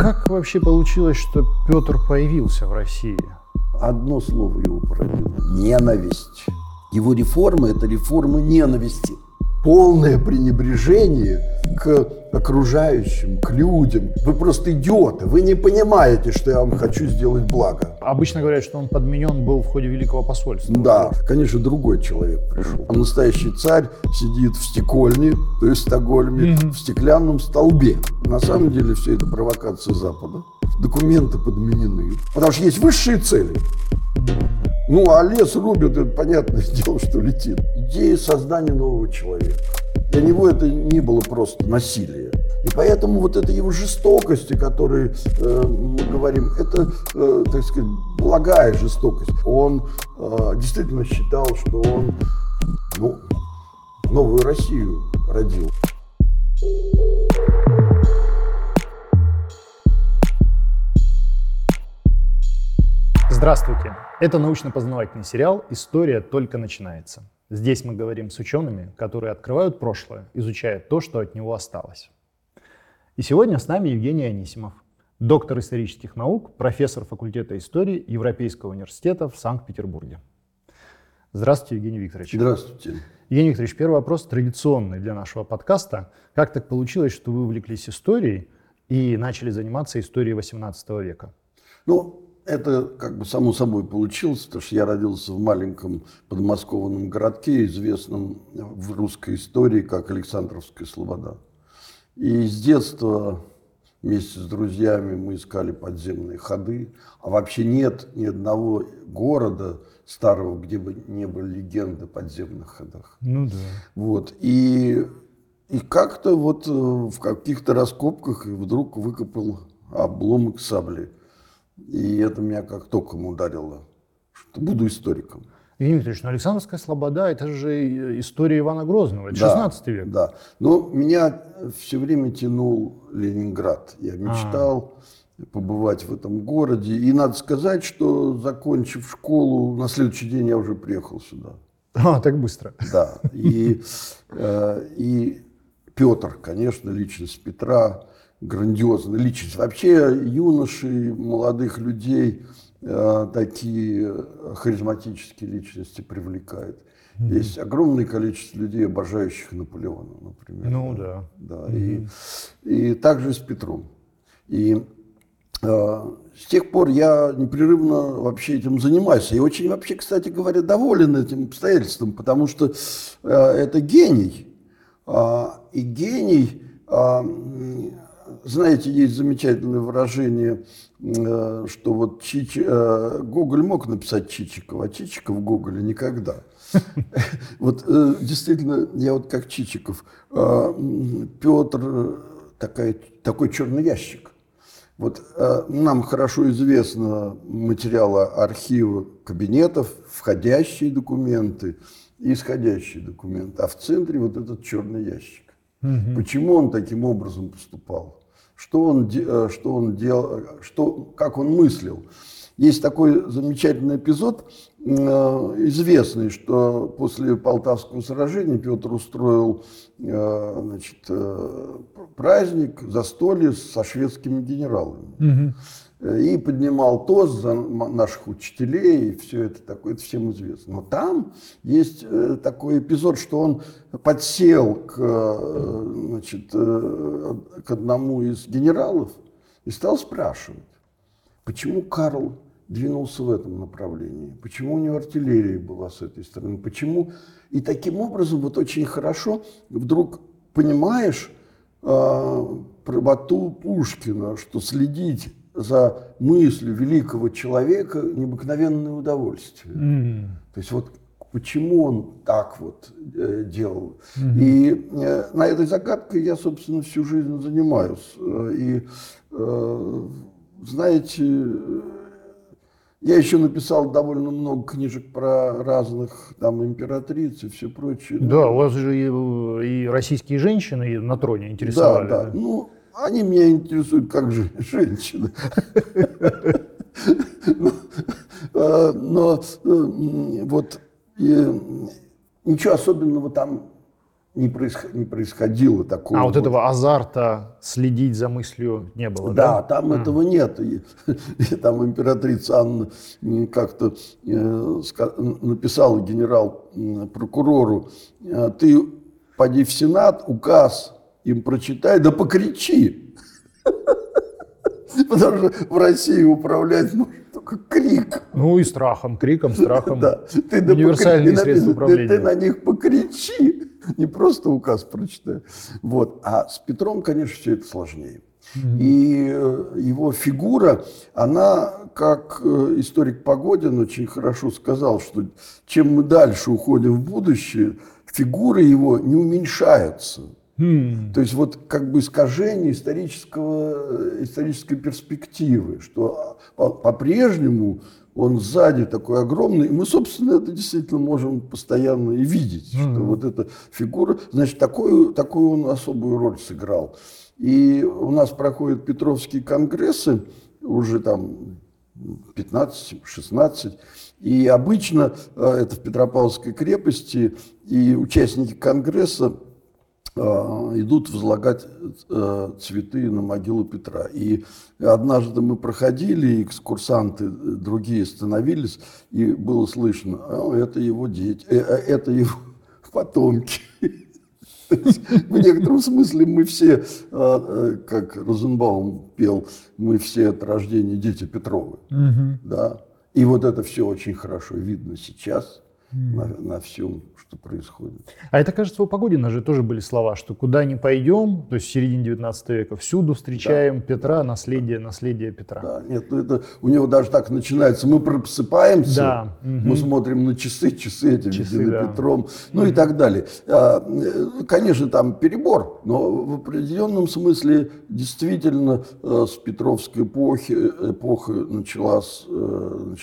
Как вообще получилось, что Петр появился в России? Одно слово его породило – ненависть. Его реформа – это реформа ненависти. Полное пренебрежение к окружающим, к людям. Вы просто идиоты. Вы не понимаете, что я вам хочу сделать благо. Обычно говорят, что он подменен был в ходе Великого посольства. Да, конечно, другой человек пришел. А настоящий царь сидит в стекольне, то есть в Стокгольме, mm-hmm. в стеклянном столбе. На самом деле все это провокация Запада. Документы подменены. Потому что есть высшие цели. Ну, а лес рубят, это понятное дело, что летит. Идея создания нового человека. Для него это не было просто насилие. И поэтому вот эта его жестокость, о которой э, мы говорим, это, э, так сказать, благая жестокость. Он э, действительно считал, что он ну, новую Россию родил. Здравствуйте! Это научно-познавательный сериал «История только начинается». Здесь мы говорим с учеными, которые открывают прошлое, изучая то, что от него осталось. И сегодня с нами Евгений Анисимов, доктор исторических наук, профессор факультета истории Европейского университета в Санкт-Петербурге. Здравствуйте, Евгений Викторович. Здравствуйте. Евгений Викторович, первый вопрос традиционный для нашего подкаста. Как так получилось, что вы увлеклись историей и начали заниматься историей XVIII века? Ну, это как бы само собой получилось, потому что я родился в маленьком подмосковном городке, известном в русской истории как Александровская Слобода. И с детства вместе с друзьями мы искали подземные ходы, а вообще нет ни одного города старого, где бы не были легенды о подземных ходах. Ну да. Вот. И, и как-то вот э, в каких-то раскопках вдруг выкопал обломок сабли – и это меня как током ударило, что буду историком. Евгений Викторович, ну Александровская слобода – это же история Ивана Грозного, это да, 16 век. Да, но меня все время тянул Ленинград. Я мечтал а. побывать в этом городе. И надо сказать, что закончив школу, на следующий день я уже приехал сюда. А, так быстро. Да, и, э, и Петр, конечно, личность Петра – грандиозная личность. Вообще юноши, молодых людей э, такие харизматические личности привлекают. Mm-hmm. Есть огромное количество людей, обожающих Наполеона, например. Ну да. да. Mm-hmm. И, и также с Петром. И э, с тех пор я непрерывно вообще этим занимаюсь. И очень вообще, кстати говоря, доволен этим обстоятельством, потому что э, это гений. Э, и гений э, знаете, есть замечательное выражение, э, что вот Чич... Э, Гоголь мог написать Чичикова, а Чичиков Гоголя никогда. Вот э, действительно, я вот как Чичиков. Петр такой, такой черный ящик. Вот нам хорошо известно материалы архива кабинетов, входящие документы исходящие документы. А в центре вот этот черный ящик. Угу. Почему он таким образом поступал? Что он, э, что он делал, что, как он мыслил. Есть такой замечательный эпизод, э, известный, что после Полтавского сражения Петр устроил э, значит, праздник, застолье со шведскими генералами. Угу и поднимал тост за наших учителей, и все это такое, это всем известно. Но там есть э, такой эпизод, что он подсел к, э, значит, э, к одному из генералов и стал спрашивать, почему Карл двинулся в этом направлении, почему у него артиллерия была с этой стороны, почему... И таким образом вот очень хорошо вдруг понимаешь э, правоту Пушкина, что следить за мыслью великого человека необыкновенное удовольствие. Mm. То есть вот почему он так вот э, делал. Mm-hmm. И э, на этой загадкой я, собственно, всю жизнь занимаюсь. И, э, знаете, я еще написал довольно много книжек про разных там императриц и все прочее. Да, у вас же и, и российские женщины на троне интересовали. Да, да. Ну, они меня интересуют как же женщины. А, но вот ничего особенного там не, происход, не происходило такого. А вот, вот этого азарта следить за мыслью не было, да? Да, там а. этого нет. И, и там императрица Анна как-то э, написала генерал-прокурору, э, ты поди в Сенат, указ им прочитай, да покричи. Потому что в России управлять может только крик. Ну и страхом, криком, страхом. Да. Ты Универсальные покри... средства управления. Ты, ты на них покричи, не просто указ прочитай. Вот. А с Петром, конечно, все это сложнее. И э, его фигура, она, как э, историк Погодин очень хорошо сказал, что чем мы дальше уходим в будущее, фигуры его не уменьшаются. Hmm. То есть вот как бы искажение исторического, исторической перспективы, что по-прежнему он сзади такой огромный, и мы, собственно, это действительно можем постоянно и видеть, mm-hmm. что вот эта фигура, значит, такую, такую он особую роль сыграл. И у нас проходят Петровские конгрессы, уже там 15-16, и обычно э, это в Петропавловской крепости, и участники конгресса идут возлагать э, цветы на могилу Петра. И однажды мы проходили, экскурсанты другие становились, и было слышно, это его дети, это его потомки. В некотором смысле мы все, как Розенбаум пел, мы все от рождения дети Петровы. Да? И вот это все очень хорошо видно сейчас. На, на всем, что происходит. А это, кажется, у Погодина же тоже были слова, что куда ни пойдем, то есть в середине 19 века, всюду встречаем да. Петра, наследие, наследие Петра. Да, нет, ну это у него даже так начинается. Мы просыпаемся, да. мы смотрим на часы, часы эти часы, да. Петром, ну mm. и так далее. А, э, конечно, там перебор, но в определенном смысле действительно э, с Петровской эпохи эпоха началась, э,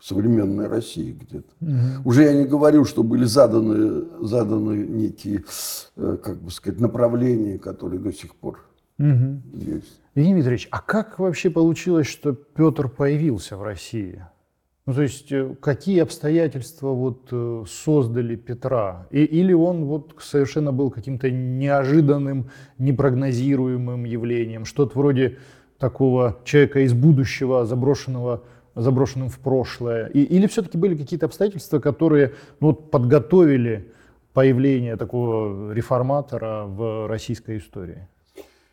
современной России где-то. Угу. Уже я не говорю, что были заданы, заданы некие, э, как бы сказать, направления, которые до сих пор угу. есть. Евгений Дмитриевич, а как вообще получилось, что Петр появился в России? Ну, то есть, э, какие обстоятельства вот э, создали Петра? И, или он вот совершенно был каким-то неожиданным, непрогнозируемым явлением? Что-то вроде такого человека из будущего, заброшенного заброшенным в прошлое? И, или все-таки были какие-то обстоятельства, которые ну, подготовили появление такого реформатора в российской истории?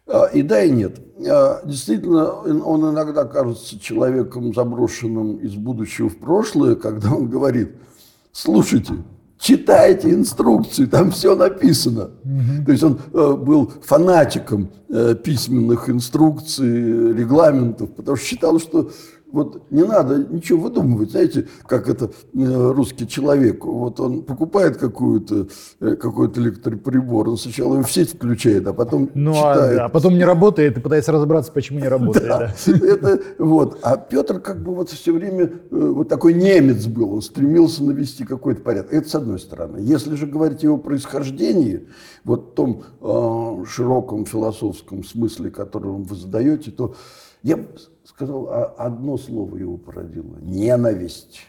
А, и да, и нет. А, действительно, он иногда кажется человеком, заброшенным из будущего в прошлое, когда он говорит, слушайте, читайте инструкции, там все написано. Угу. То есть он э, был фанатиком э, письменных инструкций, регламентов, потому что считал, что вот не надо ничего выдумывать, знаете, как это э, русский человек, вот он покупает какую-то, э, какой-то электроприбор, он сначала его в сеть включает, а потом ну, а, читает. А, да, потом не работает и пытается разобраться, почему не работает. Да, да. Это, вот. А Петр как бы вот все время э, вот такой немец был, он стремился навести какой-то порядок. Это с одной стороны. Если же говорить о его происхождении, вот в том э, широком философском смысле, который вы задаете, то я сказал, а одно слово его породило – ненависть.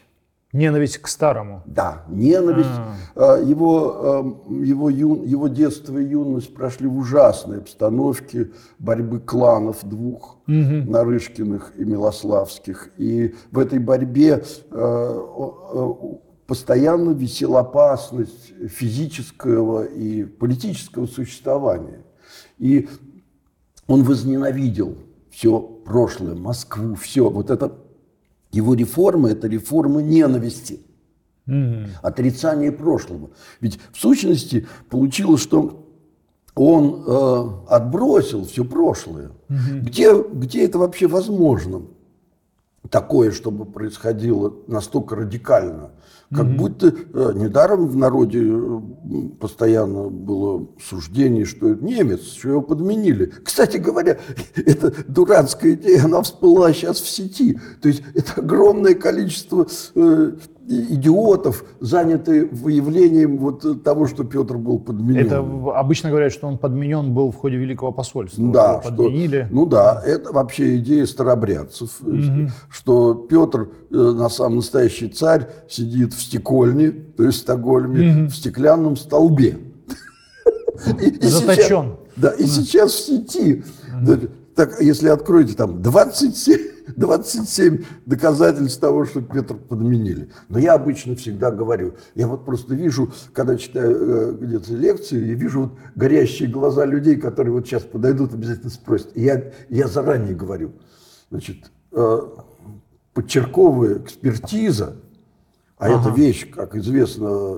Ненависть к старому. Да, ненависть. А. а его, его, ю, его детство и юность прошли в ужасной обстановке борьбы кланов двух, угу. Нарышкиных и Милославских. И в этой борьбе а, постоянно висела опасность физического и политического существования. И он возненавидел все прошлое, Москву, все. Вот это его реформа – это реформа ненависти, mm-hmm. отрицание прошлого. Ведь в сущности получилось, что он э, отбросил все прошлое. Mm-hmm. Где, где это вообще возможно? Такое, чтобы происходило настолько радикально. Как mm-hmm. будто э, недаром в народе э, постоянно было суждение, что это немец, что его подменили. Кстати говоря, эта дурацкая идея, она всплыла сейчас в сети. То есть это огромное количество э, идиотов, заняты выявлением вот того, что Петр был подменен. Это обычно говорят, что он подменен был в ходе Великого посольства. Да, что, подменили. ну да, это вообще идея старобрядцев, угу. что Петр, э, на самом настоящий царь, сидит в стекольне, то есть в Стокгольме, угу. в стеклянном столбе. И, и Заточен. Сейчас, да, и сейчас в сети, так, если откроете там 27, 27 доказательств того, что Петр подменили. Но я обычно всегда говорю, я вот просто вижу, когда читаю э, где-то лекции, я вижу вот горящие глаза людей, которые вот сейчас подойдут, обязательно спросят. И я, я заранее говорю, значит, э, подчерковая экспертиза, а ага. эта вещь, как известно,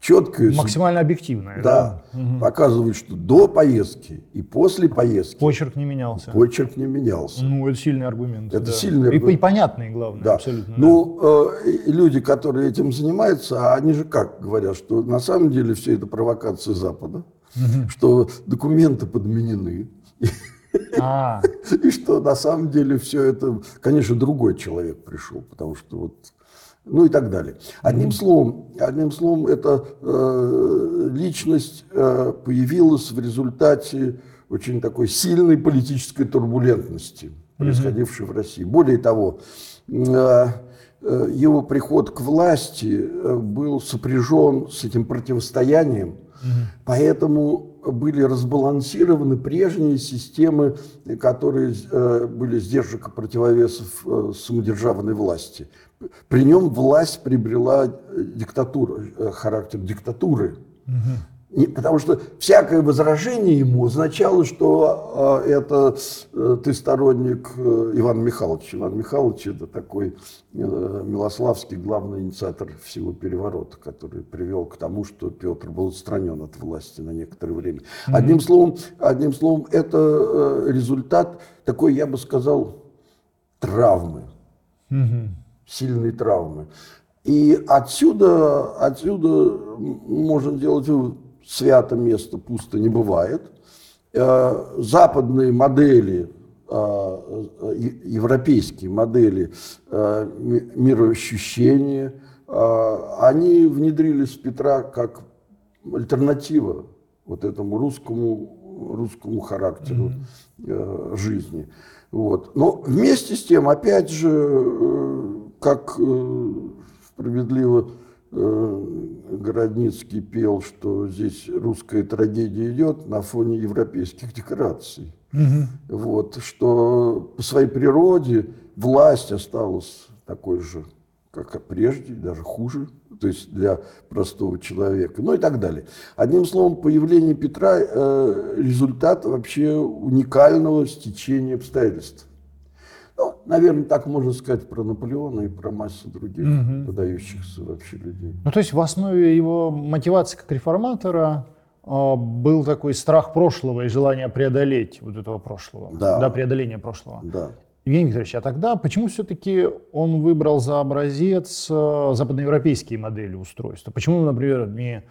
четкая. Максимально объективная. Да. да. Угу. Показывает, что до поездки и после поездки. Почерк не менялся. Почерк не менялся. Ну, это сильный аргумент. Это да. сильный аргумент. И, и понятный, главное, да. абсолютно. Ну, э, люди, которые этим занимаются, они же как говорят, что на самом деле все это провокация Запада, угу. что документы подменены. А. И что на самом деле все это, конечно, другой человек пришел, потому что вот ну и так далее. Одним словом, одним словом, эта э, личность э, появилась в результате очень такой сильной политической турбулентности, происходившей mm-hmm. в России. Более того, э, э, его приход к власти э, был сопряжен с этим противостоянием, mm-hmm. поэтому были разбалансированы прежние системы, которые э, были сдержек противовесов э, самодержавной власти. При нем власть приобрела э, диктатуру, э, характер диктатуры. Угу. потому что всякое возражение ему означало, что э, это ты сторонник Ивана Михайловича. Иван Михайлович это такой Милославский главный инициатор всего переворота, который привел к тому, что Петр был отстранен от власти на некоторое время. Угу. Одним словом, одним словом, это результат такой, я бы сказал, травмы. Угу сильной травмы. И отсюда, отсюда можно делать вывод, свято место пусто не бывает. Э, западные модели, э, европейские модели э, мироощущения, они внедрились в Петра как альтернатива вот этому русскому, русскому характеру mm-hmm. жизни. Вот. Но вместе с тем, опять же, как э, справедливо э, Городницкий пел, что здесь русская трагедия идет на фоне европейских декораций. Угу. Вот, что по своей природе власть осталась такой же, как и прежде, даже хуже, то есть для простого человека, ну и так далее. Одним словом, появление Петра э, результат вообще уникального стечения обстоятельств. Ну, наверное, так можно сказать про Наполеона и про массу других угу. выдающихся вообще людей. Ну, то есть в основе его мотивации как реформатора э, был такой страх прошлого и желание преодолеть вот этого прошлого. Да. Да, преодоление прошлого. Да. Евгений Викторович, а тогда почему все-таки он выбрал за образец э, западноевропейские модели устройства? Почему, например, не,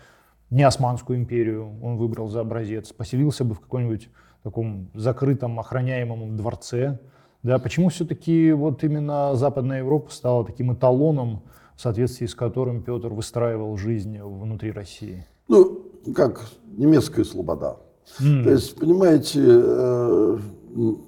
не Османскую империю он выбрал за образец, поселился бы в каком-нибудь таком закрытом охраняемом дворце, да, почему все-таки вот именно Западная Европа стала таким эталоном, в соответствии с которым Петр выстраивал жизнь внутри России? Ну, как немецкая слобода. Mm. То есть, понимаете, э,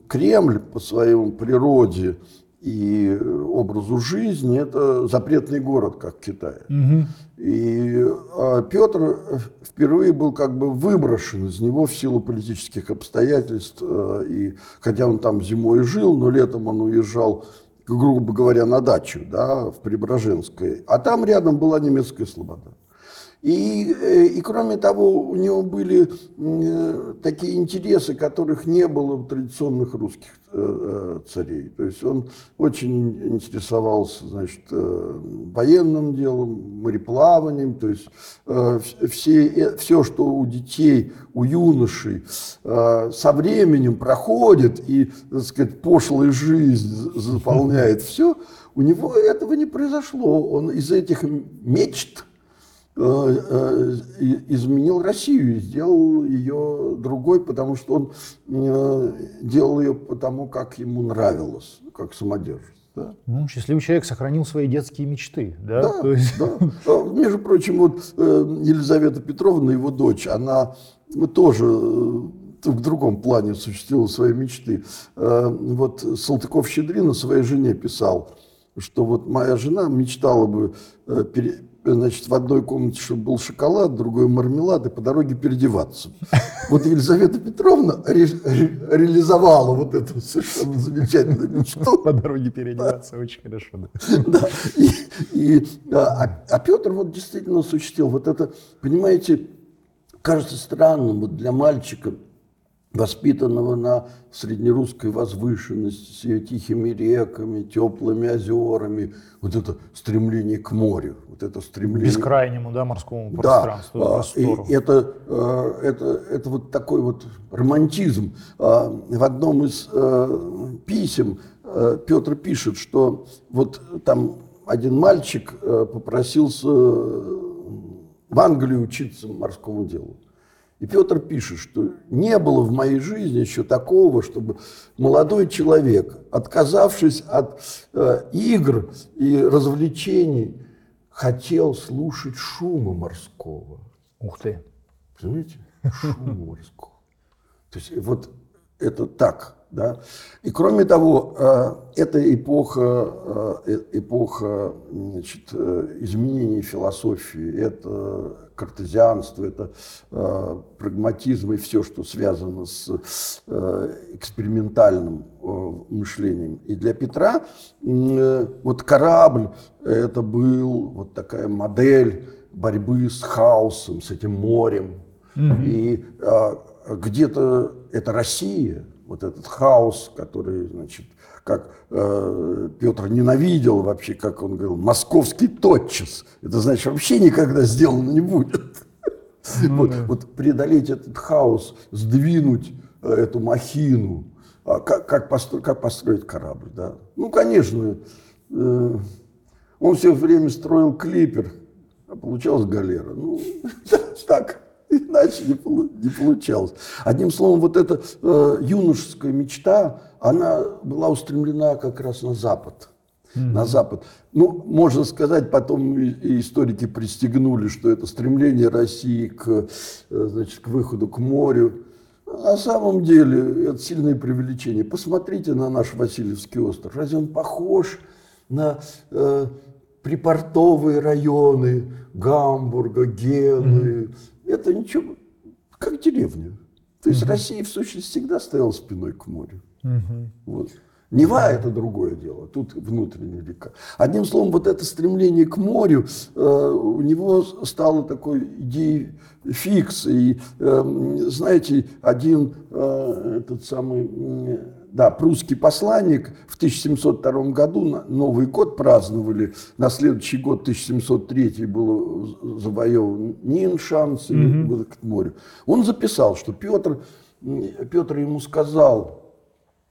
Кремль по своей природе и образу жизни это запретный город, как Китай. Угу. И а Петр впервые был как бы выброшен из него в силу политических обстоятельств. Э, и хотя он там зимой жил, но летом он уезжал, грубо говоря, на дачу, да, в Преображенской. А там рядом была немецкая слобода. И, э, и кроме того, у него были э, такие интересы, которых не было у традиционных русских э, царей. То есть он очень интересовался значит, военным делом, мореплаванием. То есть все, все, что у детей, у юношей со временем проходит и, так сказать, пошлая жизнь заполняет все, у него этого не произошло. Он из этих мечт – изменил Россию и сделал ее другой, потому что он э, делал ее потому, как ему нравилось, как самодержец. Да? Ну, счастливый человек сохранил свои детские мечты. Да, да, То есть... да. А, между прочим, вот Елизавета Петровна, его дочь, она тоже в другом плане осуществила свои мечты. Вот Салтыков-Щедрин своей жене писал, что вот моя жена мечтала бы значит, в одной комнате, чтобы был шоколад, другой мармелад, и по дороге переодеваться. Вот Елизавета Петровна ре ре реализовала вот эту совершенно замечательную мечту. По дороге переодеваться, очень хорошо. Да. И, и, а, а Петр вот действительно осуществил вот это, понимаете, кажется странным вот для мальчика, воспитанного на среднерусской возвышенности с ее тихими реками, теплыми озерами, вот это стремление к морю, вот это стремление... Бескрайнему, да, морскому пространству, да, простору. И это, э, это, это вот такой вот романтизм. А, в одном из э, писем э, Петр пишет, что вот там один мальчик попросился в Англию учиться морскому делу. И Петр пишет, что не было в моей жизни еще такого, чтобы молодой человек, отказавшись от э, игр и развлечений, хотел слушать шума морского. Ух ты. Понимаете? Шума морского. То есть вот это так. Да? И кроме того, э, эта эпоха, э, эпоха значит, э, изменений философии, это картезианство, это прагматизм и все, что связано с экспериментальным мышлением. И для Петра вот корабль это был вот такая модель борьбы с хаосом, с этим морем. Mm-hmm. И где-то это Россия, вот этот хаос, который, значит, как э, Петр ненавидел вообще, как он говорил, московский тотчас. Это значит, вообще никогда сделано не будет. Ну, вот, да. вот преодолеть этот хаос, сдвинуть э, эту махину, а как, как, построить, как построить корабль, да. Ну, конечно, э, он все время строил клипер, а получалась галера. Ну, так. Иначе не, не получалось. Одним словом, вот эта э, юношеская мечта, она была устремлена как раз на Запад. Mm-hmm. На Запад. Ну, можно сказать, потом и историки пристегнули, что это стремление России к, э, значит, к выходу к морю. На самом деле это сильное преувеличение. Посмотрите на наш Васильевский остров. Разве он похож на э, припортовые районы Гамбурга, Гены, mm-hmm это ничего, как деревня. То есть угу. Россия, в сущности, всегда стояла спиной к морю. Угу. Вот. Нева – это другое дело, тут внутренняя река. Одним словом, вот это стремление к морю э, у него стало такой идеей фикс. И, э, знаете, один э, этот самый да, прусский посланник в 1702 году Новый год праздновали. На следующий год, 1703, был завоеван Ниншанс и mm-hmm. к морю. Он записал, что Петр, Петр ему сказал,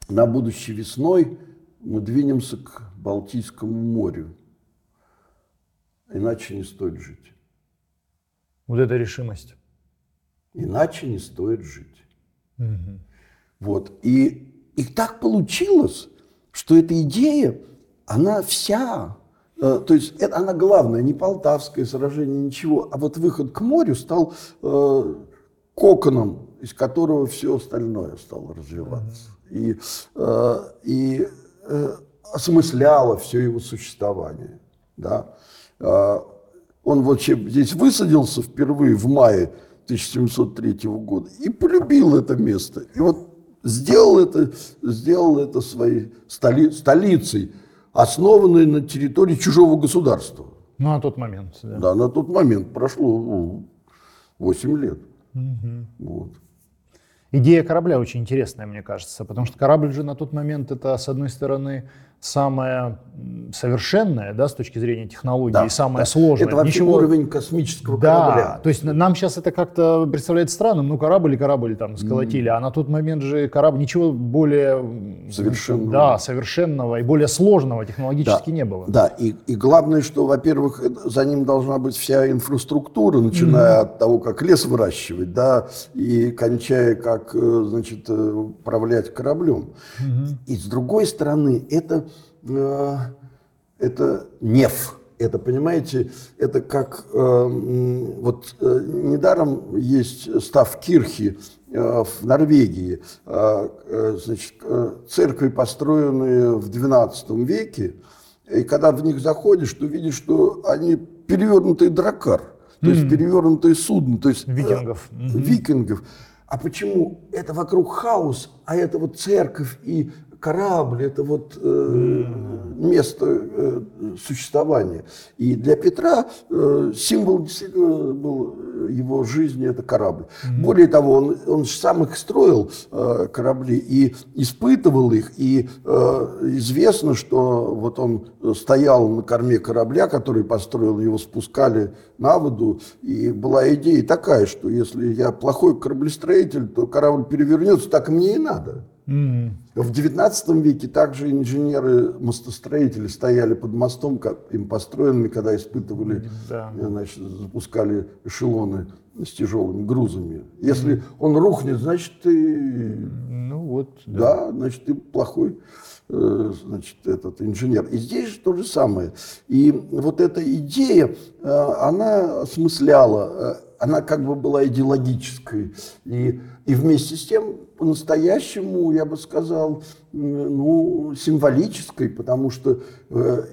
на будущей весной мы двинемся к Балтийскому морю. Иначе не стоит жить. Вот эта решимость. Иначе не стоит жить. Угу. Вот. И и так получилось, что эта идея, она вся, э, то есть это, она главная, не Полтавское сражение, ничего, а вот выход к морю стал э, коконом, из которого все остальное стало развиваться. И, э, и э, осмысляло все его существование. Да? Э, он вот здесь высадился впервые в мае 1703 года и полюбил это место. И вот сделал это, сделал это своей столи, столицей, основанной на территории чужого государства. Ну, на тот момент. Да, да на тот момент прошло 8 лет. Угу. Вот. Идея корабля очень интересная, мне кажется, потому что корабль же на тот момент это, с одной стороны, самое совершенное, да, с точки зрения технологии, да, и самое да. сложное. Это вообще Ничего... уровень космического да, корабля. то есть нам сейчас это как-то представляется странным, ну корабль и корабль там сколотили, mm. а на тот момент же корабль ничего более совершенного, да, совершенного и более сложного технологически да, не было. Да, и, и главное, что, во-первых, за ним должна быть вся инфраструктура, начиная mm. от того, как лес выращивать, да, и кончая, как, э, значит, э, управлять кораблем. Mm-hmm. И с другой стороны, это Э, это неф. Это, понимаете, это как, э, вот э, недаром есть став Кирхи в Норвегии, значит, церкви, построенные в XII веке, и когда в них заходишь, то видишь, что они перевернутый дракар, то mm. есть перевернутое судно, то есть викингов. Э, викингов. А почему это вокруг хаос, а это вот церковь и корабль, это вот э, место э, существования. И для Петра э, символ действительно был его жизни это корабль. Mm-hmm. Более того, он, он сам их строил, э, корабли, и испытывал их. И э, известно, что вот он стоял на корме корабля, который построил, его спускали на воду. И была идея такая, что если я плохой кораблестроитель, то корабль перевернется, так мне и надо. Mm. В XIX веке также инженеры-мостостроители стояли под мостом, как им построенными, когда испытывали, да. значит, запускали эшелоны с тяжелыми грузами. Если mm. он рухнет, значит ты, ну вот, да. да, значит ты плохой э, значит, этот инженер. И здесь же то же самое. И вот эта идея, э, она осмысляла, э, она как бы была идеологической. И, и вместе с тем по-настоящему, я бы сказал, ну, символической, потому что э,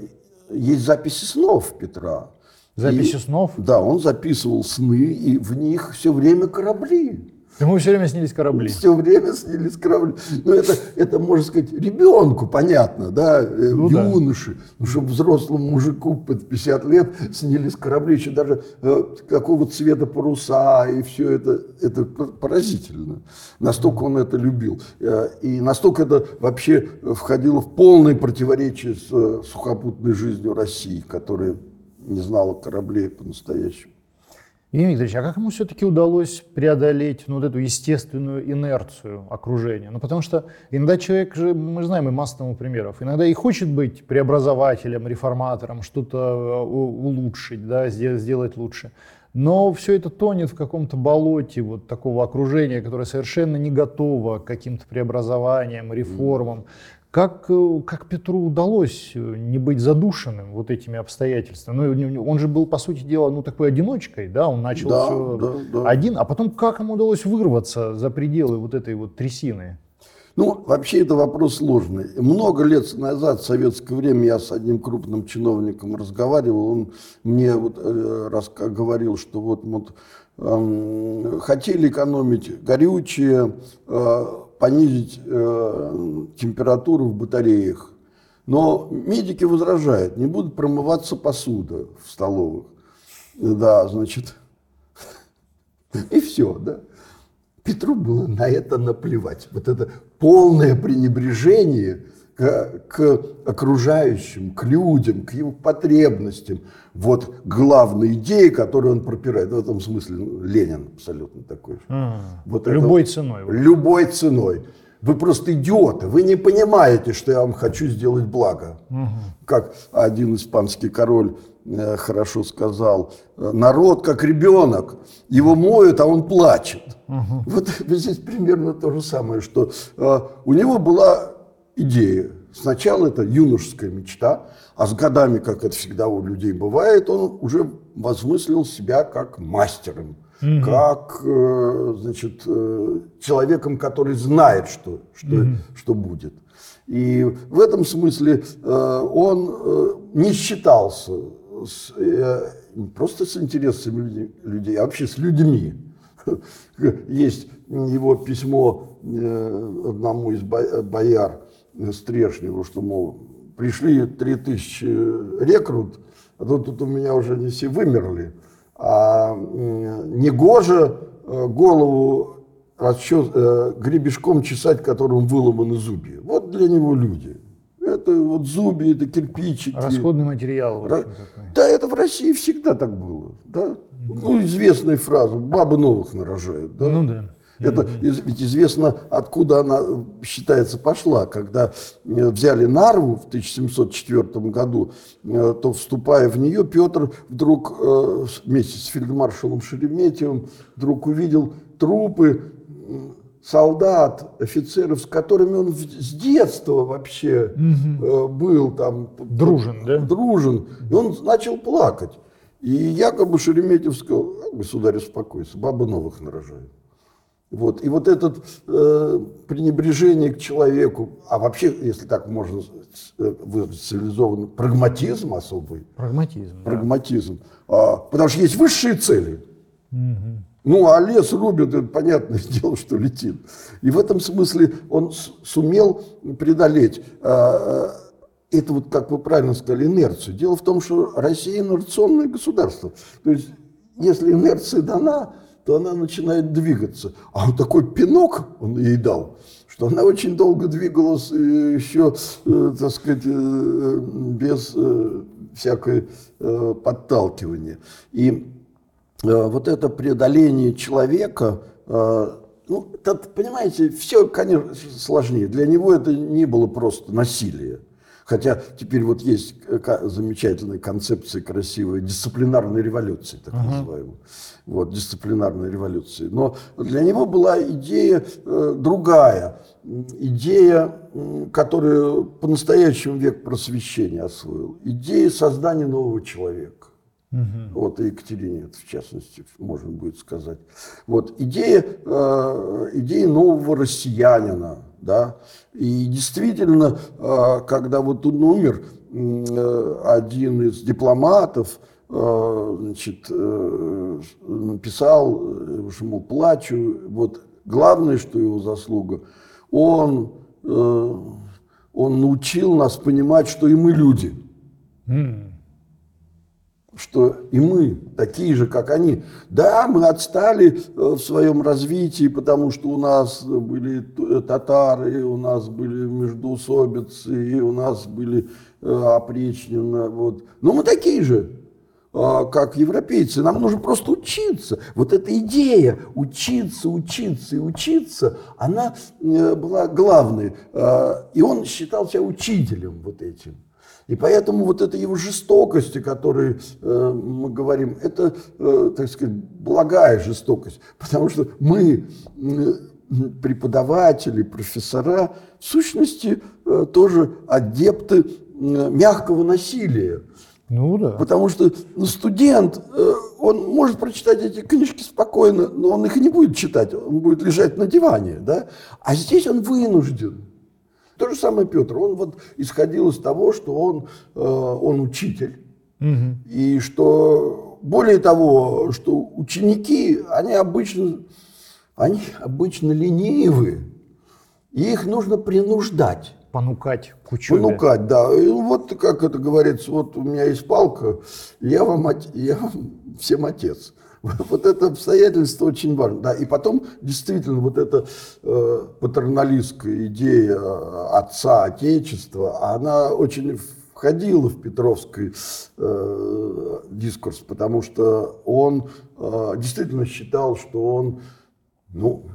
есть записи снов Петра. Записи и, снов? Да, он записывал сны, и в них все время корабли. Ему все время снились корабли. Все время снились корабли. Ну, это, это можно сказать, ребенку понятно, да, э, ну, юноше. Да. Ну, чтобы взрослому мужику под 50 лет снились корабли, еще даже э, какого цвета паруса, и все это, это поразительно. Настолько он это любил. Э, и настолько это вообще входило в полное противоречие с э, сухопутной жизнью России, которая не знала кораблей по-настоящему. Евгений Викторович, а как ему все-таки удалось преодолеть ну, вот эту естественную инерцию окружения? Ну, потому что иногда человек же, мы знаем и массу тому примеров, иногда и хочет быть преобразователем, реформатором, что-то э, улучшить, да, сделать лучше. Но все это тонет в каком-то болоте вот такого окружения, которое совершенно не готово к каким-то преобразованиям, реформам. Как, э, как Петру удалось э, не быть задушенным вот этими обстоятельствами? Ну, он же был, по сути дела, ну, такой одиночкой, да, он начал да, все да, да. один, а потом как ему удалось вырваться за пределы вот этой вот трясины? Ну, вообще это вопрос сложный. Много лет назад, в советское время, я с одним крупным чиновником разговаривал, он мне вот, э, говорил, что вот, вот э, хотели экономить горючее, э, понизить э, температуру в батареях. Но медики возражают, не будут промываться посуда в столовых. Да, значит, и все, да. Петру было на это наплевать. Вот это полное пренебрежение к, к окружающим, к людям, к его потребностям. Вот главная идея, которую он пропирает. В этом смысле ну, Ленин абсолютно такой же. А, вот любой это, ценой. Любой ценой. Вы просто идиоты, вы не понимаете, что я вам хочу сделать благо. Угу. Как один испанский король э, хорошо сказал, народ как ребенок, его моют, а он плачет. Угу. Вот здесь примерно то же самое, что э, у него была идея. Сначала это юношеская мечта, а с годами, как это всегда у людей бывает, он уже возмыслил себя как мастером, угу. как э, значит, э, человеком, который знает, что, что, угу. что будет. И в этом смысле э, он не считался с, просто с интересами людей, а вообще с людьми. Есть его письмо одному из бояр, Стрешневу, что, мол, пришли 3000 рекрут, а тут, тут у меня уже не все вымерли. А негоже э, голову расчет, э, гребешком чесать, которым выломаны зубья. Вот для него люди. Это вот зубья, это кирпичики. Расходный материал. Ра... Да, это в России всегда так было. Да? Ну, известная фраза, бабы новых нарожают. Да? Ну да. Это ведь известно, откуда она, считается, пошла. Когда э, взяли Нарву в 1704 году, э, то, вступая в нее, Петр вдруг э, вместе с фельдмаршалом Шереметьевым вдруг увидел трупы солдат, офицеров, с которыми он с детства вообще угу. был там дружен, да? Дружен. И он начал плакать. И якобы Шереметьев сказал, государь, успокойся, баба новых нарожает. Вот. И вот это э, пренебрежение к человеку, а вообще, если так можно э, выразить цивилизованно, прагматизм особый. Прагматизм. Прагматизм. Да. А, потому что есть высшие цели. Угу. Ну, а лес рубит, это понятное дело, что летит. И в этом смысле он сумел преодолеть а, это вот, как вы правильно сказали, инерцию. Дело в том, что Россия инерционное государство. То есть, если инерция дана, то она начинает двигаться. А он такой пинок он ей дал, что она очень долго двигалась еще, э, так сказать, э, без э, всякой подталкивания. И вот это преодоление человека, ну, это, понимаете, все, конечно, сложнее. Для него это не было просто насилие. Хотя теперь вот есть замечательная концепция красивая дисциплинарной революции, так uh-huh. называемая. Вот, дисциплинарной революции. Но для него была идея э, другая. Идея, которую по-настоящему век просвещения освоил. Идея создания нового человека. Угу. Вот, и Екатерине это, в частности, можно будет сказать. Вот, идея, э, идея нового россиянина, да, и действительно, э, когда вот он умер, э, один из дипломатов, э, значит, написал, что, мол, плачу, вот главное, что его заслуга, он, он научил нас понимать, что и мы люди. Mm что и мы такие же, как они. Да, мы отстали э, в своем развитии, потому что у нас были татары, у нас были междуусобицы, и у нас были э, опричнина. Вот. Но мы такие же, а, как европейцы. Нам нужно просто учиться. Вот эта идея учиться, учиться и учиться, она э, была главной. А, и он считал себя учителем вот этим. И поэтому вот эта его жестокость, о которой э, мы говорим, это, э, так сказать, благая жестокость. Потому что мы, э, преподаватели, профессора, в сущности, э, тоже адепты э, мягкого насилия. Ну да. Потому что ну, студент, э, он может прочитать эти книжки спокойно, но он их не будет читать, он будет лежать на диване, да? А здесь он вынужден. То же самое Петр. Он вот исходил из того, что он, э, он учитель. Угу. И что, более того, что ученики, они обычно, они обычно ленивы. И их нужно принуждать. Понукать к учебе. Понукать, да. И вот как это говорится, вот у меня есть палка, я вам, я вам всем отец. Вот это обстоятельство очень важно. Да. И потом, действительно, вот эта э, патерналистская идея отца Отечества, она очень входила в Петровский э, дискурс, потому что он э, действительно считал, что он ну,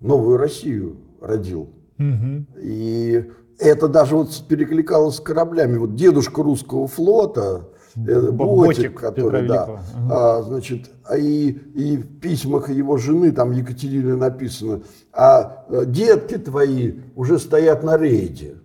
новую Россию родил. Угу. И это даже вот перекликалось с кораблями. Вот дедушка русского флота, Ботик, Ботик который, да, угу. а, значит, а и, и в письмах его жены, там Екатерины написано, а э, детки твои уже стоят на рейде.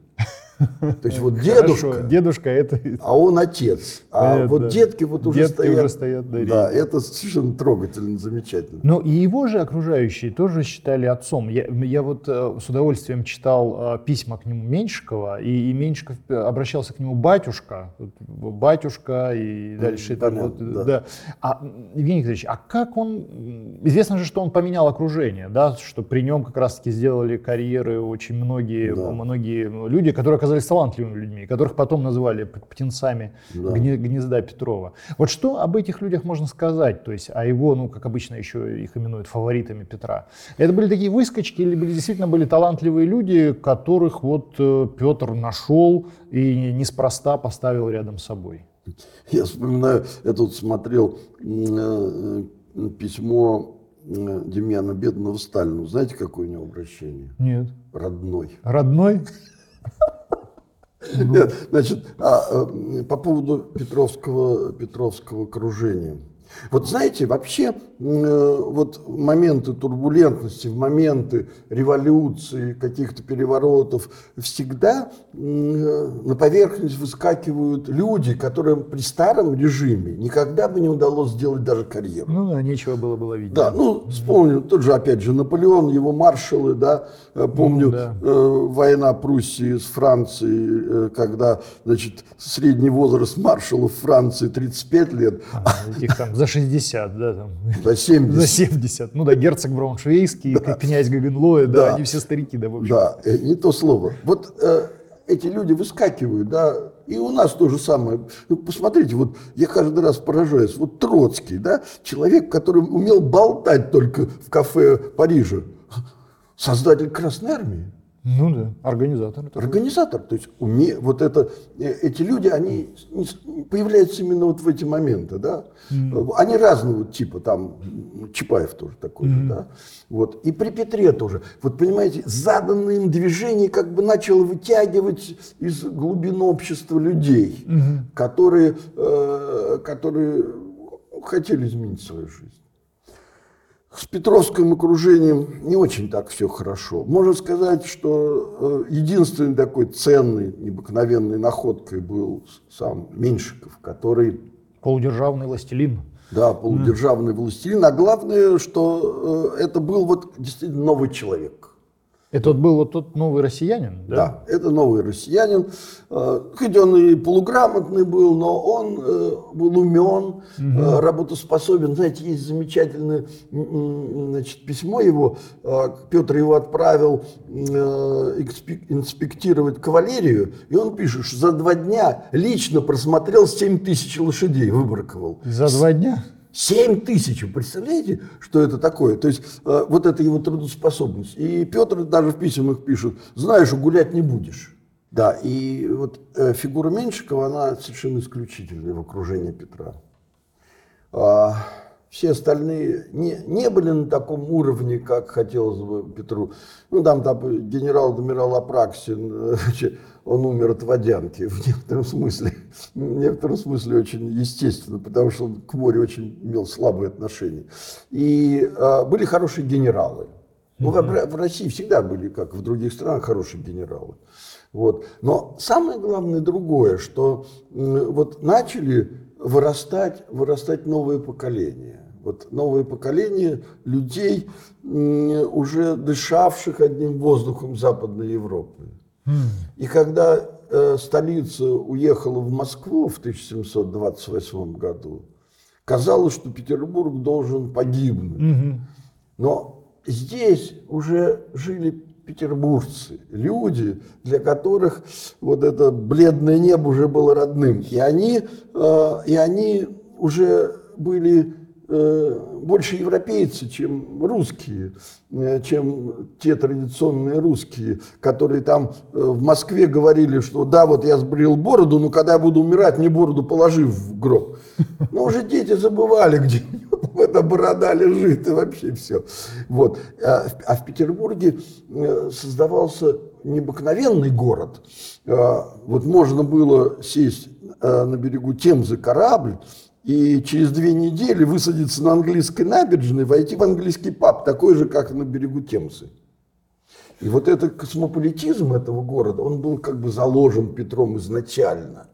То есть вот дедушка, Хорошо, дедушка это... а он отец. А Понятно. вот детки вот уже детки стоят. уже стоят на Да, это совершенно трогательно, замечательно. Ну и его же окружающие тоже считали отцом. Я, я вот э, с удовольствием читал э, письма к нему Меньшикова, и, и Меньшиков обращался к нему батюшка, батюшка и дальше. Понятно, вот, да. Да. А, Евгений Николаевич, а как он... Известно же, что он поменял окружение, да, что при нем как раз-таки сделали карьеры очень многие, да. многие люди, которые оказались талантливыми людьми, которых потом называли птенцами да. гнезда Петрова. Вот что об этих людях можно сказать? То есть о его, ну, как обычно еще их именуют фаворитами Петра. Это были такие выскочки или были, действительно были талантливые люди, которых вот э, Петр нашел и неспроста поставил рядом с собой? Я вспоминаю, я тут смотрел э, письмо э, Демьяна Бедного Сталину. Знаете, какое у него обращение? Нет. Родной. Родной? Нет, значит, а, э, по поводу Петровского, Петровского окружения. Вот знаете, вообще э, вот моменты турбулентности, моменты революции, каких-то переворотов, всегда э, на поверхность выскакивают люди, которым при старом режиме никогда бы не удалось сделать даже карьеру. Ну да, нечего было было видеть. Да, ну вспомню, тот же опять же Наполеон, его маршалы, да, э, помню, ну, да. э, война Пруссии с Францией, э, когда, значит, средний возраст маршалов Франции 35 лет. А, этих там за 60, да, там. За 70. За 70. Ну да, герцог Брауншвейский, да. князь Гагенлоя, да. да, они все старики, да, в общем. Да, э, не то слово. Вот э, эти люди выскакивают, да, и у нас то же самое. Ну, посмотрите, вот я каждый раз поражаюсь. Вот Троцкий, да, человек, который умел болтать только в кафе Парижа, создатель Красной Армии. Ну да, организатор. Организатор. То есть уме... вот это, э, эти люди, они появляются именно вот в эти моменты, да. Mm. Они разного типа, там Чапаев тоже такой mm. да. Вот. И при Петре тоже. Вот понимаете, заданное им движение как бы начало вытягивать из глубин общества людей, mm. которые, э, которые хотели изменить свою жизнь. С Петровским окружением не очень так все хорошо. Можно сказать, что э, единственной такой ценной, необыкновенной находкой был сам Меньшиков, который... Полудержавный властелин. Да, полудержавный mm. властелин. А главное, что э, это был вот действительно новый человек. Это вот был вот тот новый россиянин, да? Да, это новый россиянин. Э, хоть он и полуграмотный был, но он э, был умен, угу. работоспособен. Знаете, есть замечательное значит, письмо его. Петр его отправил инспектировать кавалерию, и он пишет, что за два дня лично просмотрел 7 тысяч лошадей, выбраковал. За два дня? 7 тысяч, вы представляете, что это такое? То есть э, вот это его трудоспособность. И Петр даже в письмах пишет, знаешь, гулять не будешь. Да, и вот э, фигура Меньшикова, она совершенно исключительная в окружении Петра. А, все остальные не, не были на таком уровне, как хотелось бы Петру. Ну, там, там генерал-адмирал Апраксин, он умер от водянки в некотором смысле. В некотором смысле очень естественно, потому что он к морю очень имел слабые отношения. И а, были хорошие генералы. Ну, в, в России всегда были, как в других странах, хорошие генералы. Вот. Но самое главное другое, что вот начали вырастать, вырастать новые поколения. Вот новое поколение людей, уже дышавших одним воздухом Западной Европы. И когда э, столица уехала в Москву в 1728 году, казалось, что Петербург должен погибнуть. Но здесь уже жили петербуржцы, люди, для которых вот это бледное небо уже было родным. И они, э, и они уже были больше европейцы, чем русские, э, чем те традиционные русские, которые там э, в Москве говорили, что да, вот я сбрил бороду, но когда я буду умирать, мне бороду положи в гроб. Но уже дети забывали, где эта борода лежит и вообще все. Вот. А, а в Петербурге создавался необыкновенный город. Вот можно было сесть на берегу Темзы корабль, и через две недели высадиться на английской набережной, войти в английский паб, такой же, как на берегу Темсы. И вот этот космополитизм этого города, он был как бы заложен Петром изначально.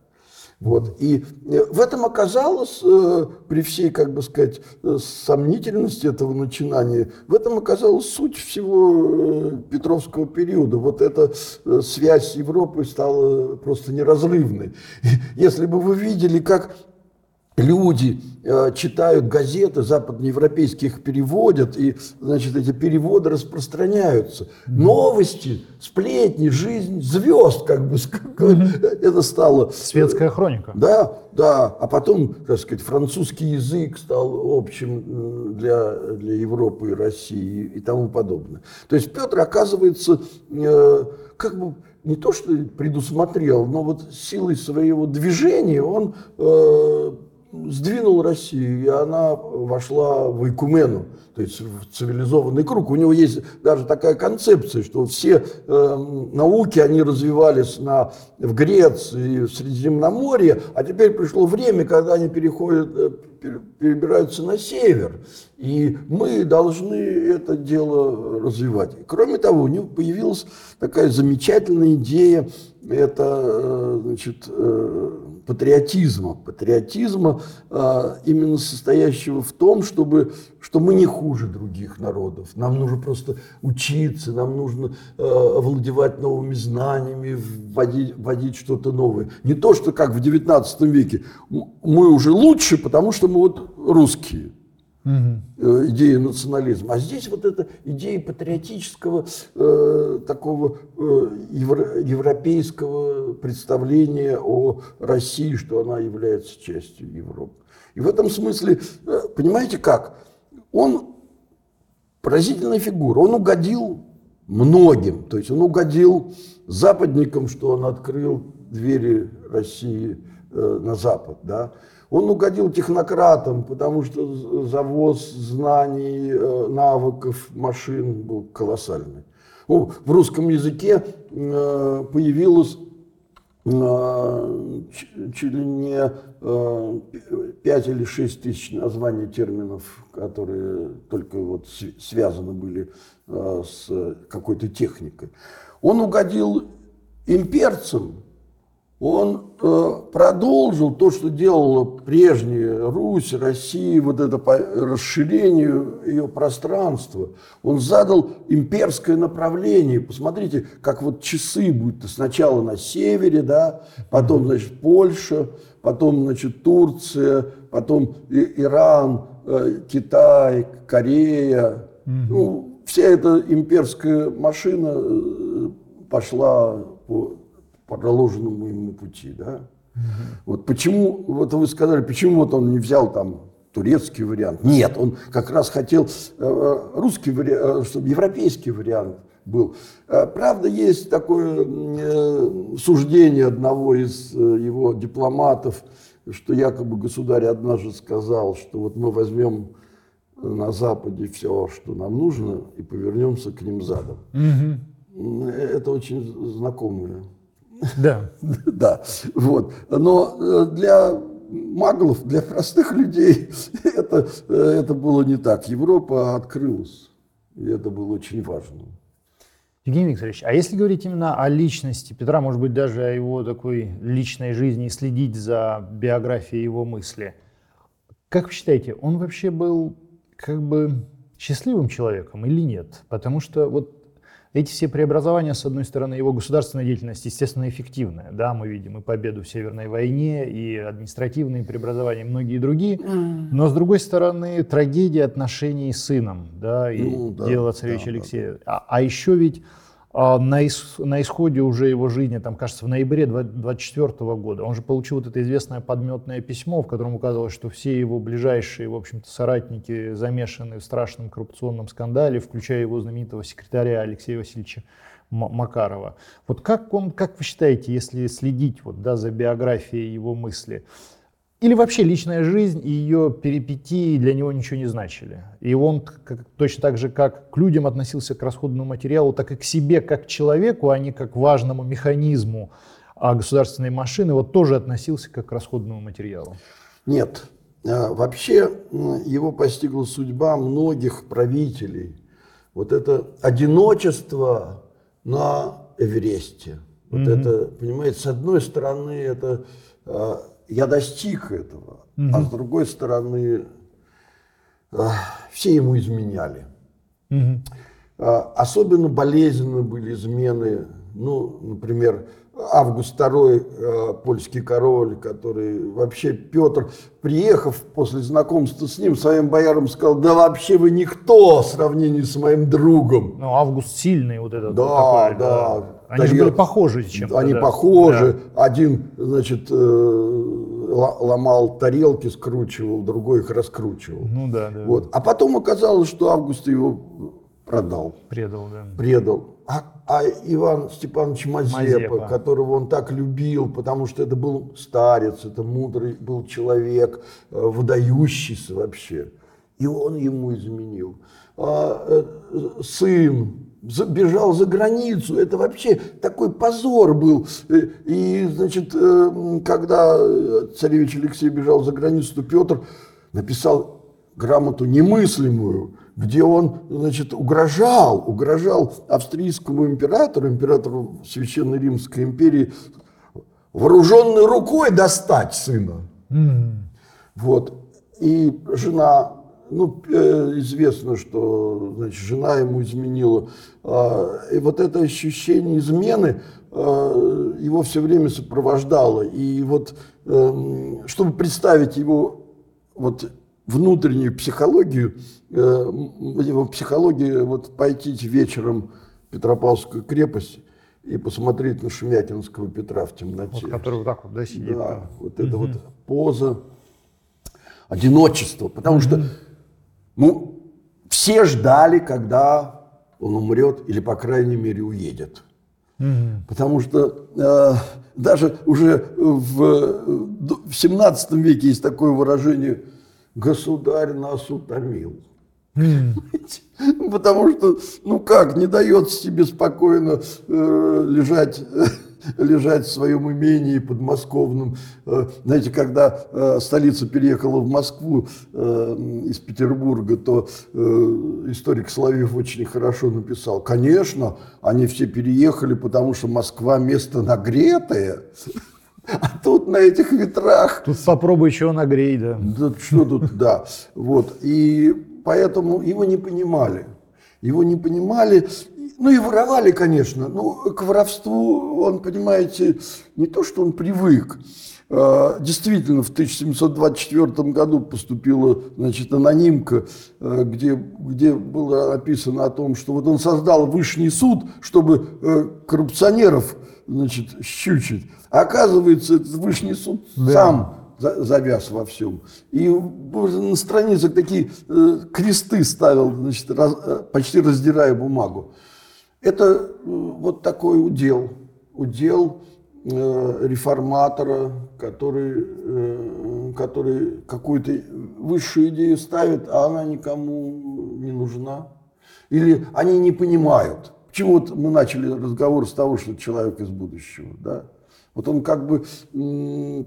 Вот. И э, в этом оказалось, э, при всей, как бы сказать, э, сомнительности этого начинания, в этом оказалась суть всего Петровского периода. Вот эта связь с Европой стала просто неразрывной. Если бы вы видели, как люди э, читают газеты западноевропейские, их переводят, и, значит, эти переводы распространяются. Новости, сплетни, жизнь звезд, как бы, это стало... Светская хроника. Да, да. А потом, так сказать, французский язык стал общим для, для Европы и России и тому подобное. То есть Петр, оказывается, э, как бы не то что предусмотрел, но вот силой своего движения он э, сдвинул Россию, и она вошла в Икумену, то есть в цивилизованный круг. У него есть даже такая концепция, что все э, науки, они развивались на, в Греции, в Средиземноморье, а теперь пришло время, когда они переходят, э, перебираются на север, и мы должны это дело развивать. Кроме того, у него появилась такая замечательная идея, это, э, значит, э, патриотизма. Патриотизма а, именно состоящего в том, чтобы, что мы не хуже других народов. Нам нужно просто учиться, нам нужно а, овладевать новыми знаниями, вводить, вводить что-то новое. Не то, что как в XIX веке мы уже лучше, потому что мы вот русские угу. идеи национализма. А здесь вот эта идея патриотического э, такого э, евро, европейского представления о России, что она является частью Европы. И в этом смысле, э, понимаете как, он поразительная фигура, он угодил многим, то есть он угодил западникам, что он открыл двери России э, на Запад, да, он угодил технократам, потому что завоз знаний, э, навыков максин был колоссальный. Ну, в русском языке э, появилось э, чуть ли не 5 или 6 тысяч названий терминов, которые только вот связаны были с какой-то техникой. Он угодил имперцам, он э, продолжил то, что делала прежняя Русь, Россия, вот это по расширению ее пространства. Он задал имперское направление. Посмотрите, как вот часы будут сначала на севере, да, потом, значит, Польша, потом, значит, Турция, потом Иран, э, Китай, Корея. Угу. Ну, вся эта имперская машина э, пошла по по проложенному ему пути. Да? Угу. Вот почему, вот вы сказали, почему вот он не взял там турецкий вариант. Нет, он как раз хотел э, русский вариант, э, чтобы европейский вариант был. Э, правда, есть такое суждение одного из его дипломатов, что якобы государь однажды сказал, что вот мы возьмем на Западе все, что нам нужно, и повернемся к ним задом. Угу. Это очень знакомое да. Да, вот. Но э, для маглов, для простых людей это, э, это было не так. Европа открылась, и это было очень важно. Евгений Викторович, а если говорить именно о личности Петра, может быть, даже о его такой личной жизни следить за биографией его мысли, как вы считаете, он вообще был как бы счастливым человеком или нет? Потому что вот эти все преобразования, с одной стороны, его государственная деятельность, естественно, эффективная. Да, мы видим и победу в Северной войне, и административные преобразования, и многие другие. Но, с другой стороны, трагедия отношений с сыном, да, и ну, да, дело царевича да, Алексея. Да. А, а еще ведь а на, ис, на исходе уже его жизни, там, кажется, в ноябре 24 года, он же получил вот это известное подметное письмо, в котором указывалось, что все его ближайшие, в общем-то, соратники замешаны в страшном коррупционном скандале, включая его знаменитого секретаря Алексея Васильевича Макарова. Вот как, он, как вы считаете, если следить вот, да, за биографией его мысли, или вообще личная жизнь и ее перипетии для него ничего не значили. И он как, точно так же, как к людям относился к расходному материалу, так и к себе, как к человеку, а не как к важному механизму а государственной машины, вот тоже относился как к расходному материалу. Нет. А, вообще его постигла судьба многих правителей. Вот это одиночество на Эвересте. Вот mm-hmm. это, понимаете, с одной стороны, это а, я достиг этого, угу. а с другой стороны, все ему изменяли. Угу. Особенно болезненно были измены, ну, например, Август II, э, польский король, который вообще Петр, приехав после знакомства с ним, своим боярам сказал, да вообще вы никто в сравнении с моим другом. Ну, Август сильный вот этот. Да, вот такой, да. да. Они же были похожи чем-то. Они да. похожи. Да. Один, значит, э, ломал тарелки, скручивал, другой их раскручивал. Ну да, да. Вот. А потом оказалось, что Август его продал. Предал, да. Предал. А, а Иван Степанович Мазепа, Мазепа. которого он так любил, потому что это был старец, это мудрый был человек, э, выдающийся вообще. И он ему изменил. А, э, сын за- бежал за границу. Это вообще такой позор был. Э, И, значит, э, когда царевич Алексей бежал за границу, то Петр написал грамоту немыслимую, где он, значит, угрожал, угрожал австрийскому императору, императору Священной Римской империи, вооруженной рукой достать сына. Вот. И жена, ну, э, известно, что значит, жена ему изменила. А, И вот это ощущение измены а, его все время сопровождало. И вот, эм, чтобы представить его вот внутреннюю психологию, э, его психологию, вот пойти вечером в Петропавловскую крепость и посмотреть на Шемякинского Петра в темноте. Вот, который вот так вот, да, сидит. Да, там. вот эта вот поза одиночества. Потому что ну, все ждали, когда он умрет или, по крайней мере, уедет. Потому что э, даже уже в, э, в 17 веке есть такое выражение «государь нас утомил». Потому что, ну как, не дается тебе спокойно э, лежать, лежать в своем имении подмосковном. Э, знаете, когда э, столица переехала в Москву э, из Петербурга, то историк Соловьев очень хорошо написал. Конечно, они все переехали, потому что Москва место нагретое. А тут на этих ветрах Тут попробуй чего нагрей, да. да что тут, да. Вот. И поэтому его не понимали. Его не понимали. Ну и воровали, конечно. Ну, к воровству он, понимаете, не то, что он привык. А, Действительно, в 1724 году поступила значит, анонимка, э, где, где было написано о том, что вот он создал высший суд, чтобы э, коррупционеров значит, щучить. А оказывается, этот высший суд Да. сам за- завяз во всем. И на страницах такие э, кресты ставил, значит, раз- э, почти раздирая бумагу. Это э, вот такой удел, удел э, реформатора, который, э, который какую-то высшую идею ставит, а она никому не нужна. Или они не понимают. Почему вот мы начали разговор с того, что человек из будущего, да? Вот он как бы,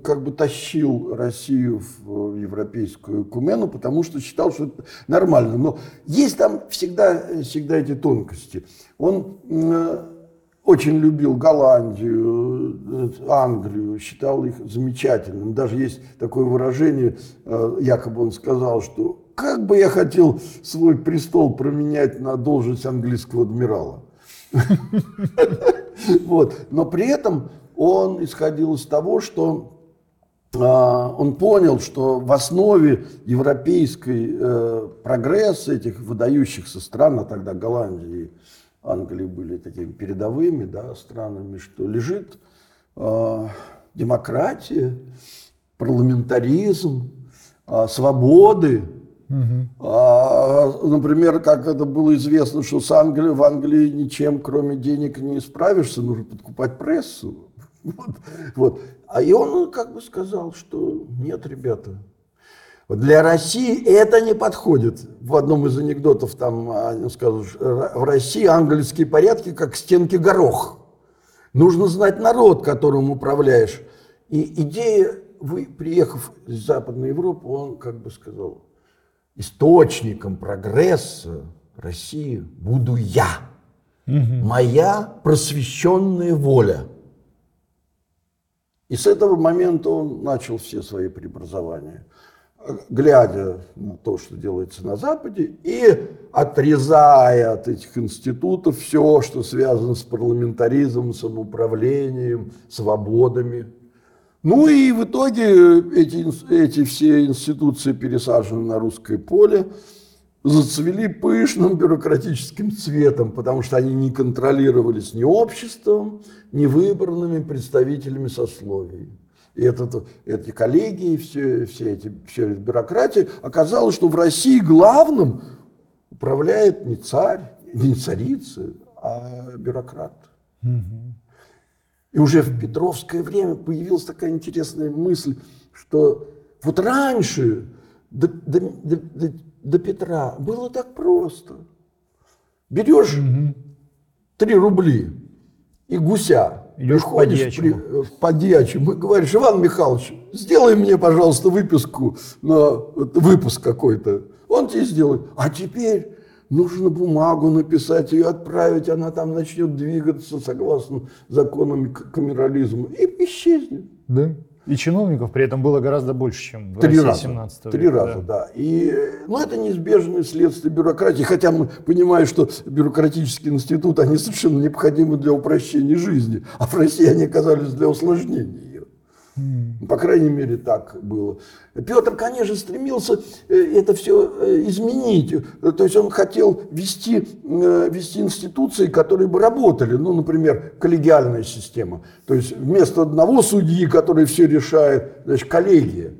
как бы тащил Россию в европейскую кумену, потому что считал, что это нормально. Но есть там всегда, всегда эти тонкости. Он м, очень любил Голландию, э, Англию, считал их замечательным. Даже есть такое выражение, э, якобы он сказал, что как бы я хотел свой престол променять на должность английского адмирала. Вот. Но при этом он исходил из того, что а, он понял, что в основе европейской э, прогресса этих выдающихся стран, а тогда Голландия и Англия были такими передовыми да, странами, что лежит э, демократия, парламентаризм, а, свободы. А, например, как это было известно, что с Англией, в Англии ничем, кроме денег, не справишься, нужно подкупать прессу. Вот, вот. А и он как бы сказал, что нет, ребята, вот для России это не подходит. В одном из анекдотов там скажут, что в России ангельские порядки как стенки горох. Нужно знать народ, которым управляешь. И идея, вы, приехав из Западной Европы, он как бы сказал, источником прогресса России буду я. Моя просвещенная воля. И с этого момента он начал все свои преобразования, глядя на то, что делается на Западе, и отрезая от этих институтов все, что связано с парламентаризмом, самоуправлением, свободами. Ну и в итоге эти, эти все институции пересажены на русское поле, зацвели пышным бюрократическим цветом, потому что они не контролировались ни обществом, ни выбранными представителями сословий. И этот, эти коллегии, все, все эти, все эти бюрократии, оказалось, что в России главным управляет не царь, не царица, а бюрократ. И уже в Петровское время появилась такая интересная мысль, что вот раньше до, до, до, до, Петра было так просто. Берешь три рубли и гуся, Идешь приходишь при- э, по дьячему и говоришь, Иван Михайлович, сделай мне, пожалуйста, выписку на выпуск какой-то. Он тебе сделает. А теперь нужно бумагу написать, ее отправить, она там начнет двигаться согласно законам камерализма и исчезнет. Да. И чиновников при этом было гораздо больше, чем в Три России раза. 17 Три века. раза, да. И, э, ну, это неизбежное следствие бюрократии, хотя мы понимаем, что бюрократические институты, они совершенно необходимы для упрощения жизни, а в России они оказались для усложнения. По крайней мере, так было. Петр, конечно, стремился э, это все изменить. Э, То есть он хотел вести, э, вести институции, которые бы работали. Ну, например, коллегиальная система. То есть вместо одного судьи, который все решает, значит, коллегия.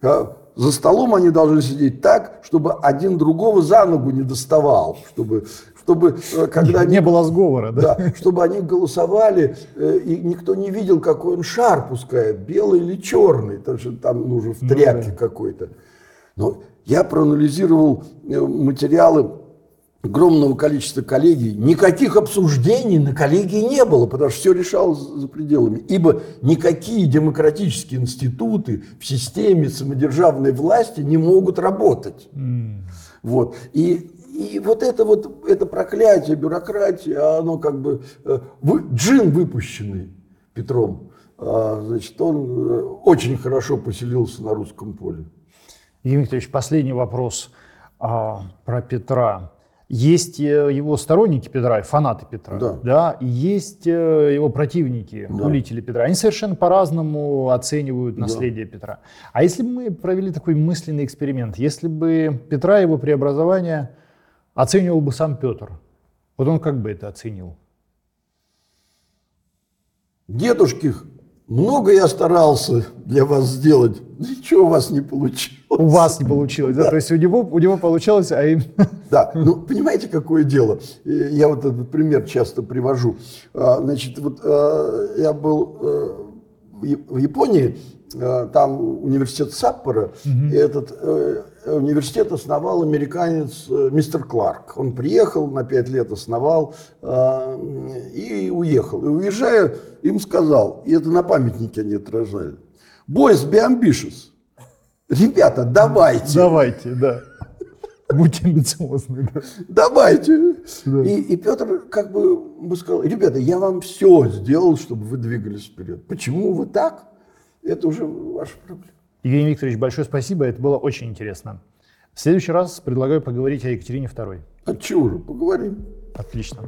За столом они должны сидеть так, чтобы один другого за ногу не доставал, чтобы, чтобы э, когда они Не было сговора, да? да, чтобы они голосовали, э, и никто не видел, какой он шар пускает, белый или черный, потому что там нужен в тряпке какой-то. Но я проанализировал э, материалы огромного количества коллегий. Никаких обсуждений на коллегии не было, потому что все решалось за пределами. Ибо никакие демократические институты в системе самодержавной власти не могут работать. Вот. И, и вот это вот это проклятие, бюрократия, оно как бы э, вы- джин выпущенный Петром, а, значит, он э, очень хорошо поселился на русском поле. Евгений Викторович, последний вопрос а, про Петра. Есть э, его сторонники Петра, фанаты Петра, Да. и есть его противники, Да. Петра. Они совершенно по-разному оценивают наследие Петра. А если бы мы провели такой мысленный эксперимент, если бы Петра и его преобразование оценивал бы сам Петр, вот он как бы это оценил? Дедушки, много я старался для вас сделать, ничего у вас не получилось. У вас не получилось, да? То есть у него, у него получалось, а им... Да, ну понимаете, какое дело? Э, Я вот этот пример часто привожу. А, Значит, вот э, я был э, в Японии, там университет Саппоро, и этот университет основал американец э, мистер Кларк. Он приехал на пять лет, основал э, и уехал. И уезжая, им сказал, и это на памятнике они отражали, «Boys, be ambitious». Ребята, давайте. Давайте, да. Будьте амбициозны. Да. Давайте. Да. И, и Петр как бы бы сказал, ребята, я вам все сделал, чтобы вы двигались вперед. Почему вы так? Это уже ваша проблема. Евгений Викторович, большое спасибо, это было очень интересно. В следующий раз предлагаю поговорить о Екатерине II. А чего же, поговорим. Отлично.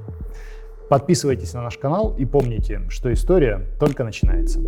Подписывайтесь на наш канал и помните, что история только начинается.